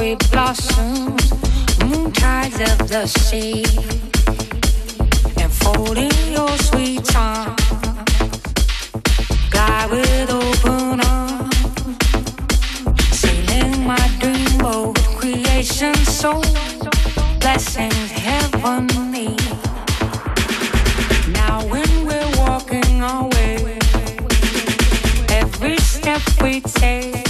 Sweet blossoms, moon tides of the sea, and folding your sweet arms, glide with open arms, sailing my dream boat, creation so blessings heavenly. Now when we're walking our way, every step we take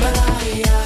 Maria.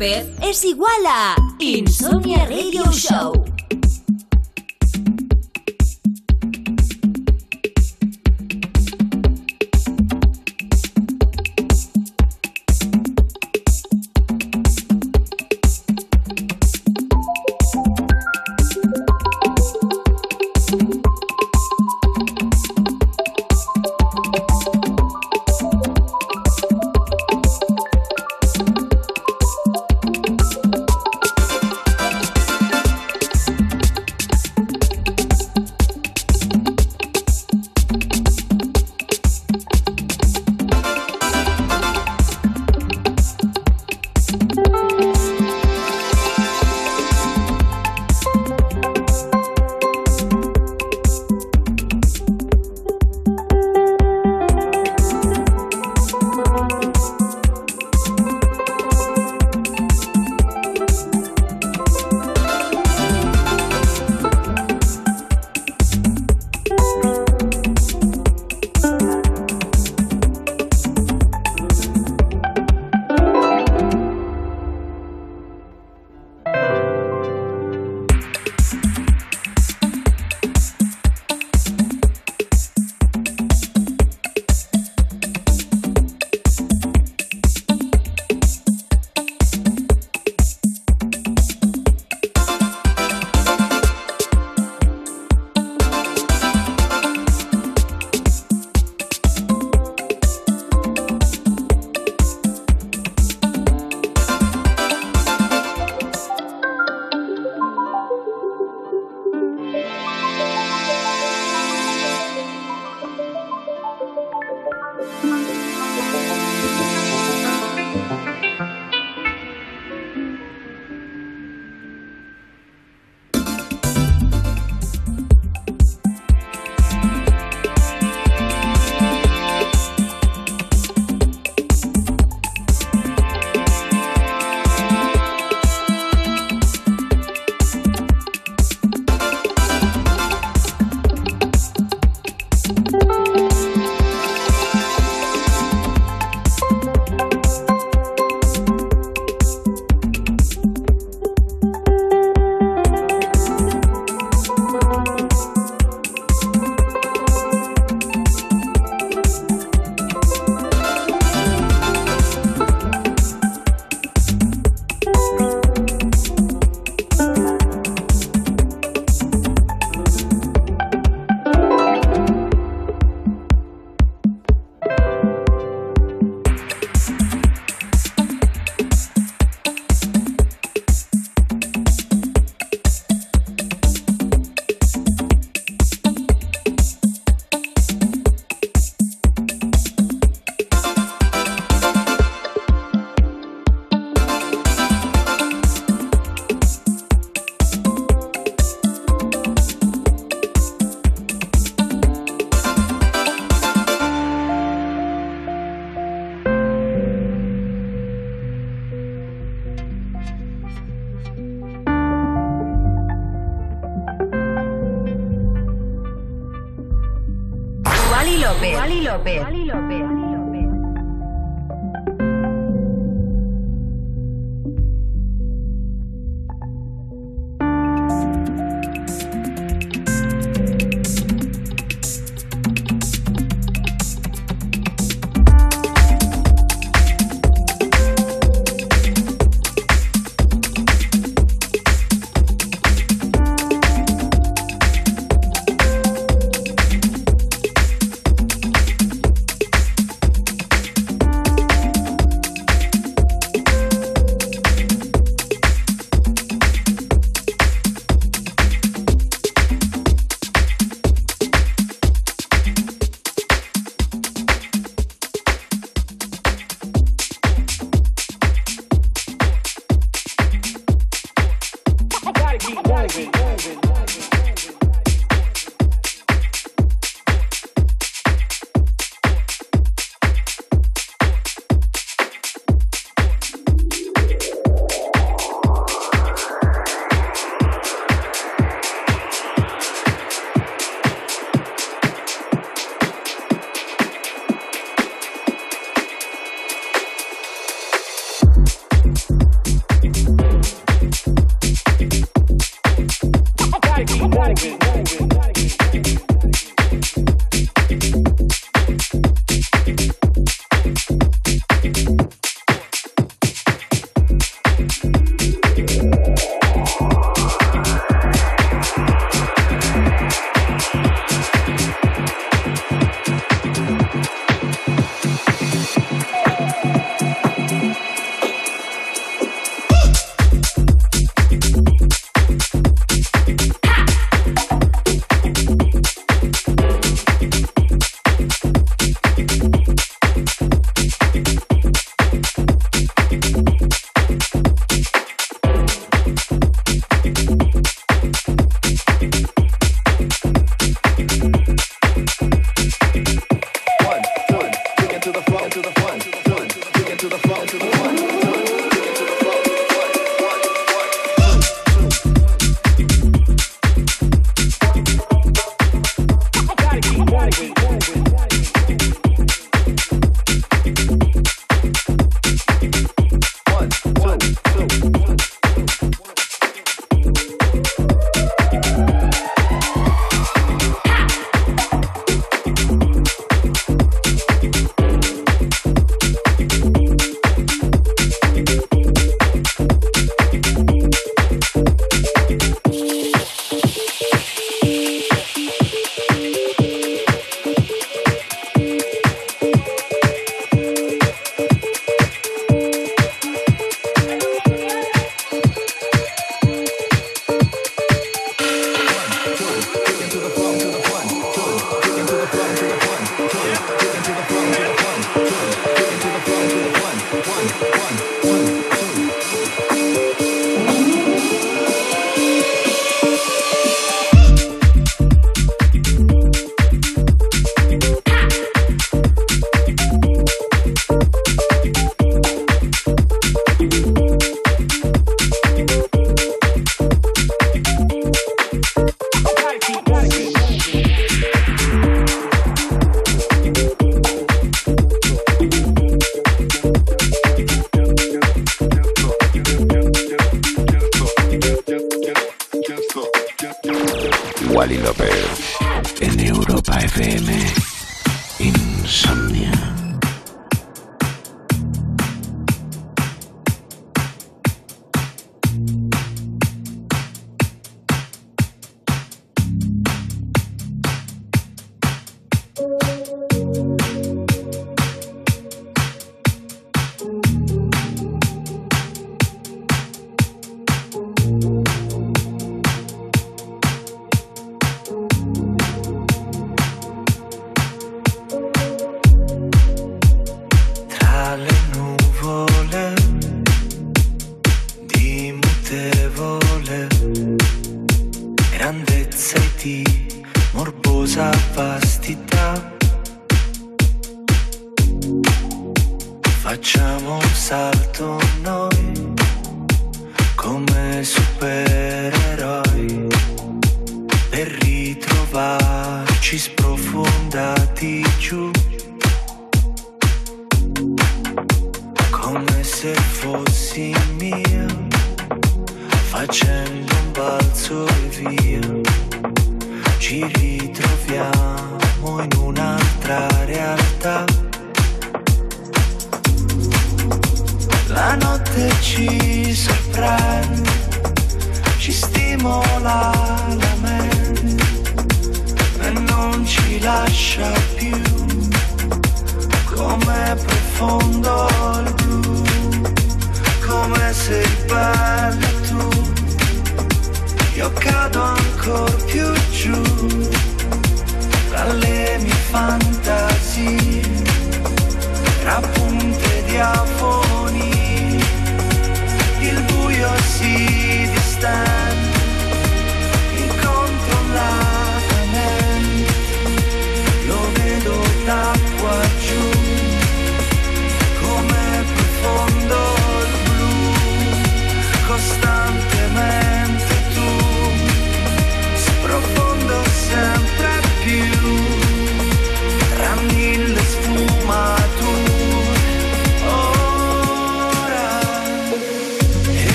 Es igual a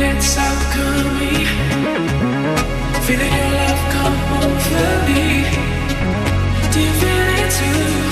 It's alchemy. Feeling your love come over me. Do you feel it too?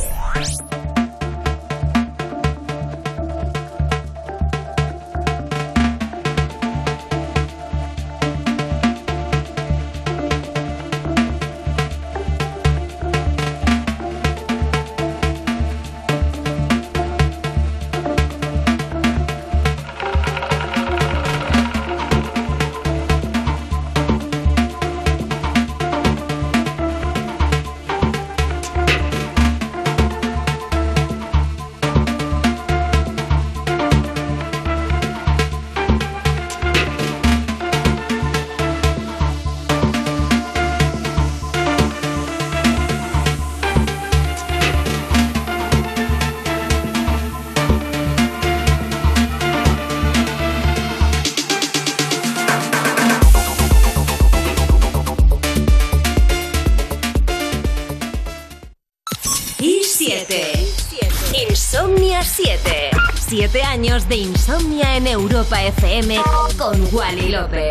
FM con Wally López.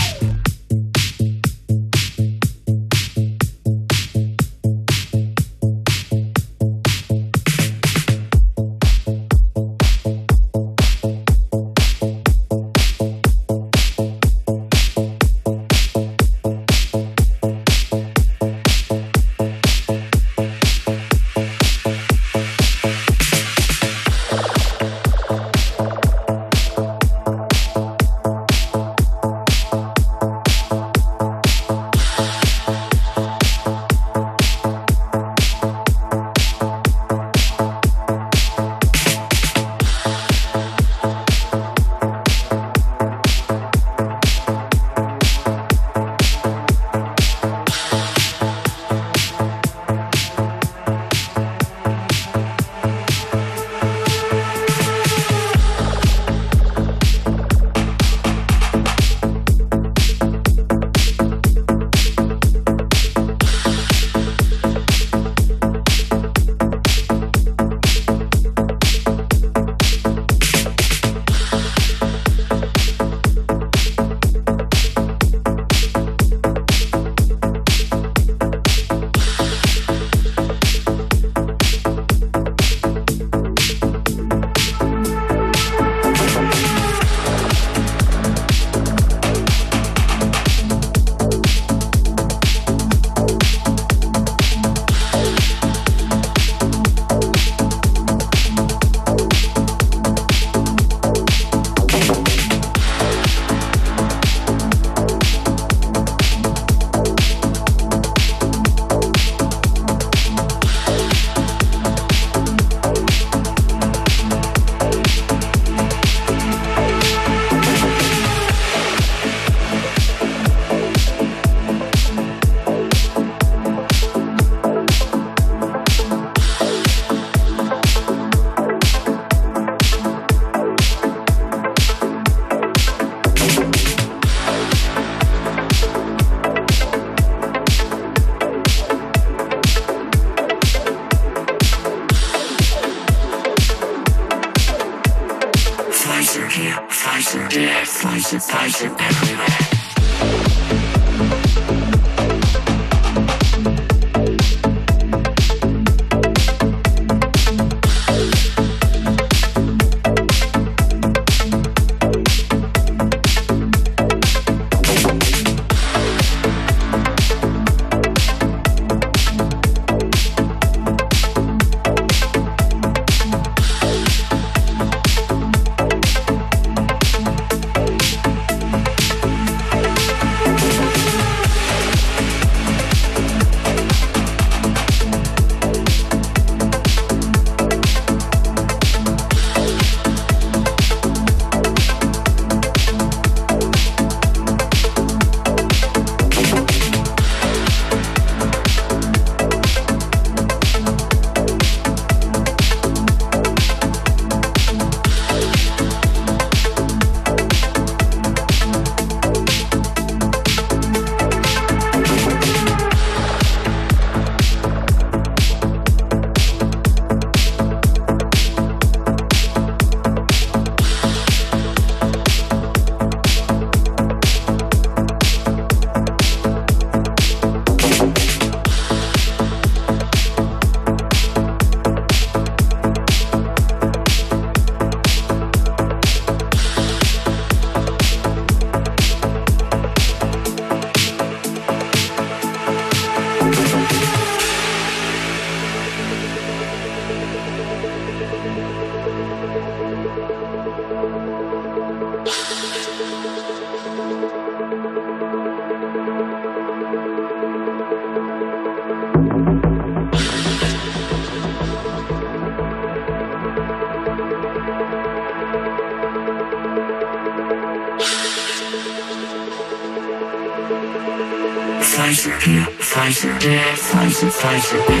find your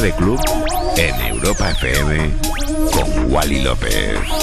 De club en Europa FM con Wally López.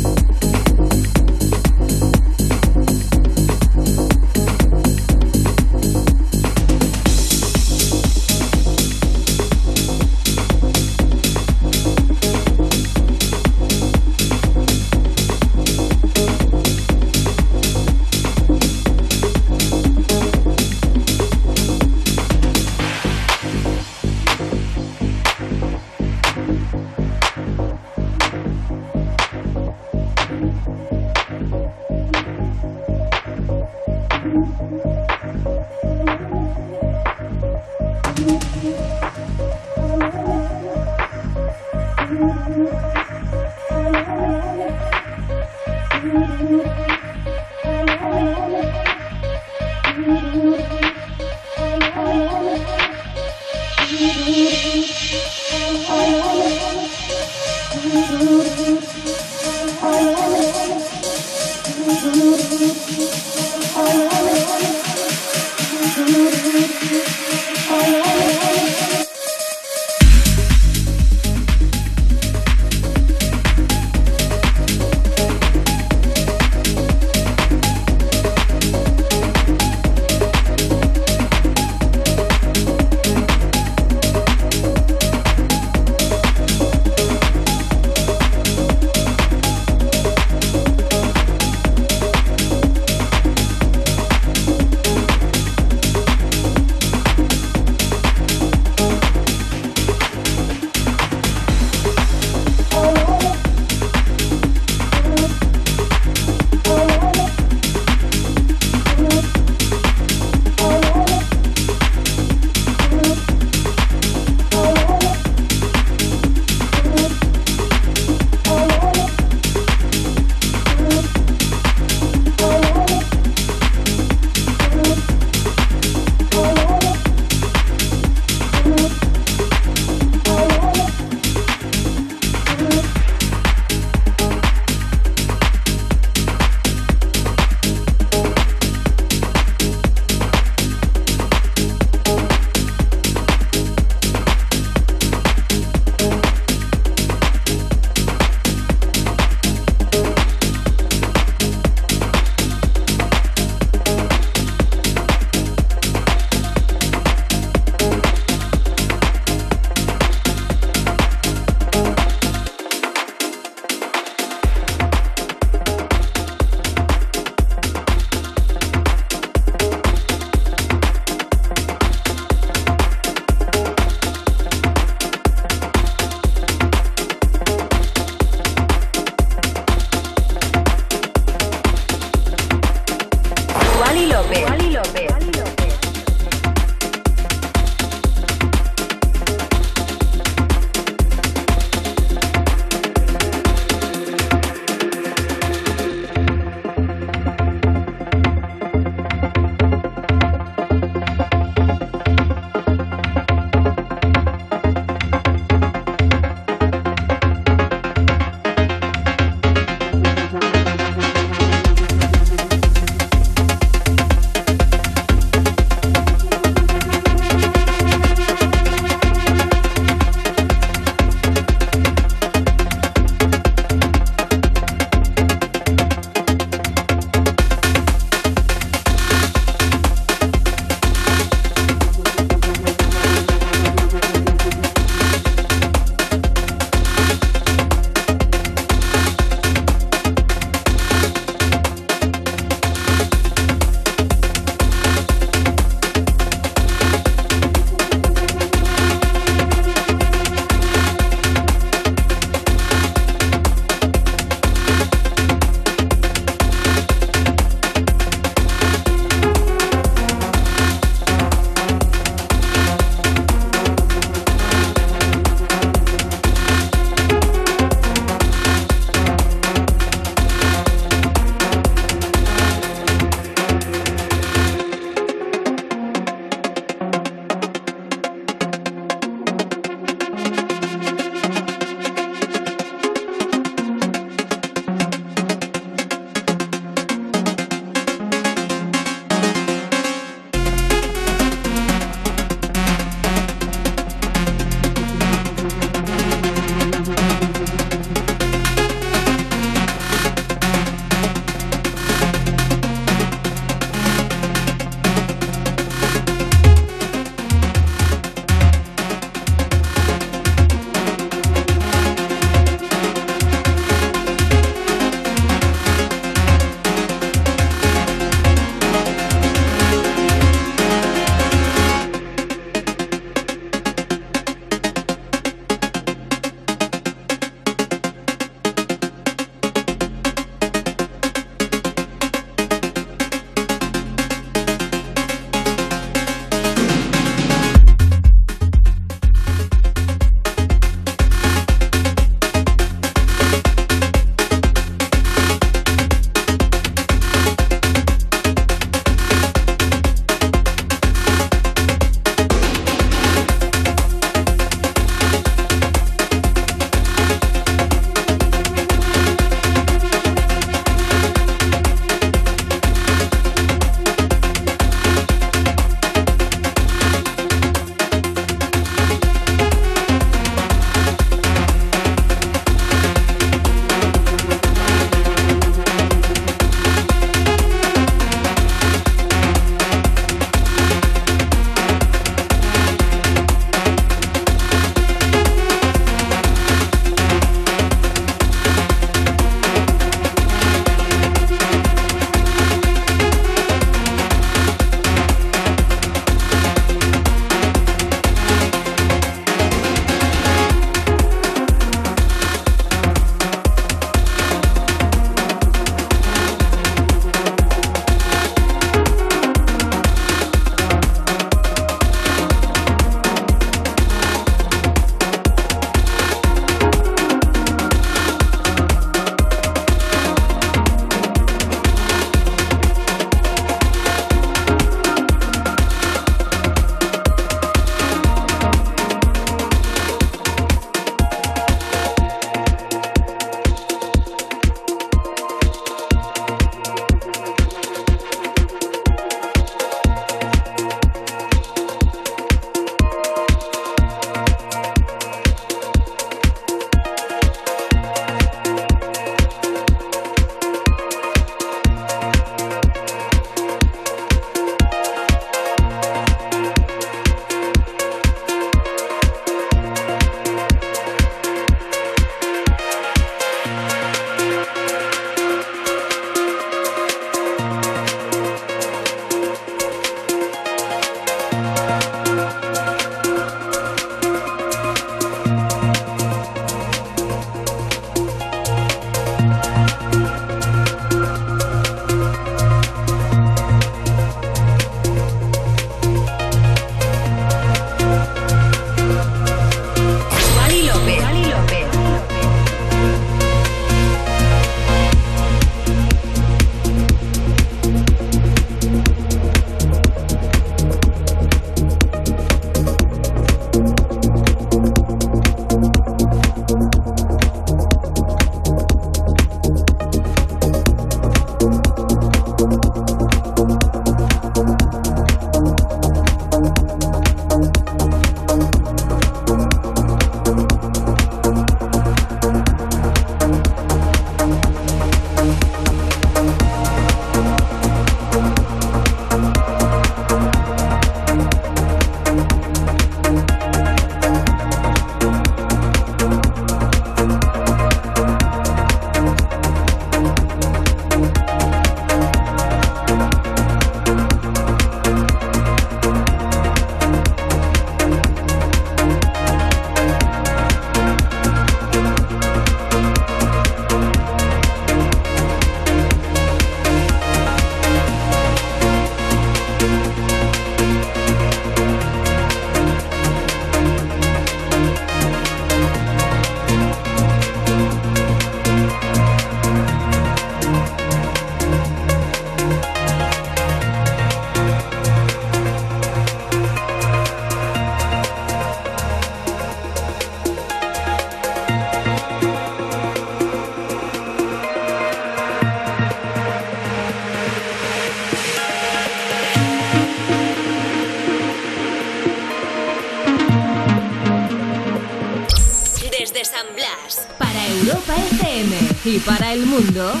Mundo,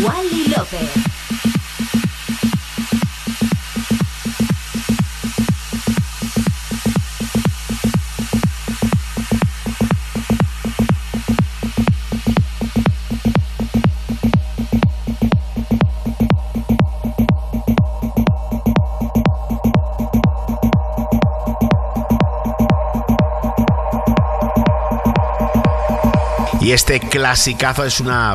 Wally López. Y este clasicazo es una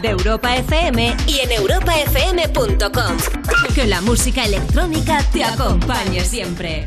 De Europa FM y en europafm.com. Que la música electrónica te acompañe siempre.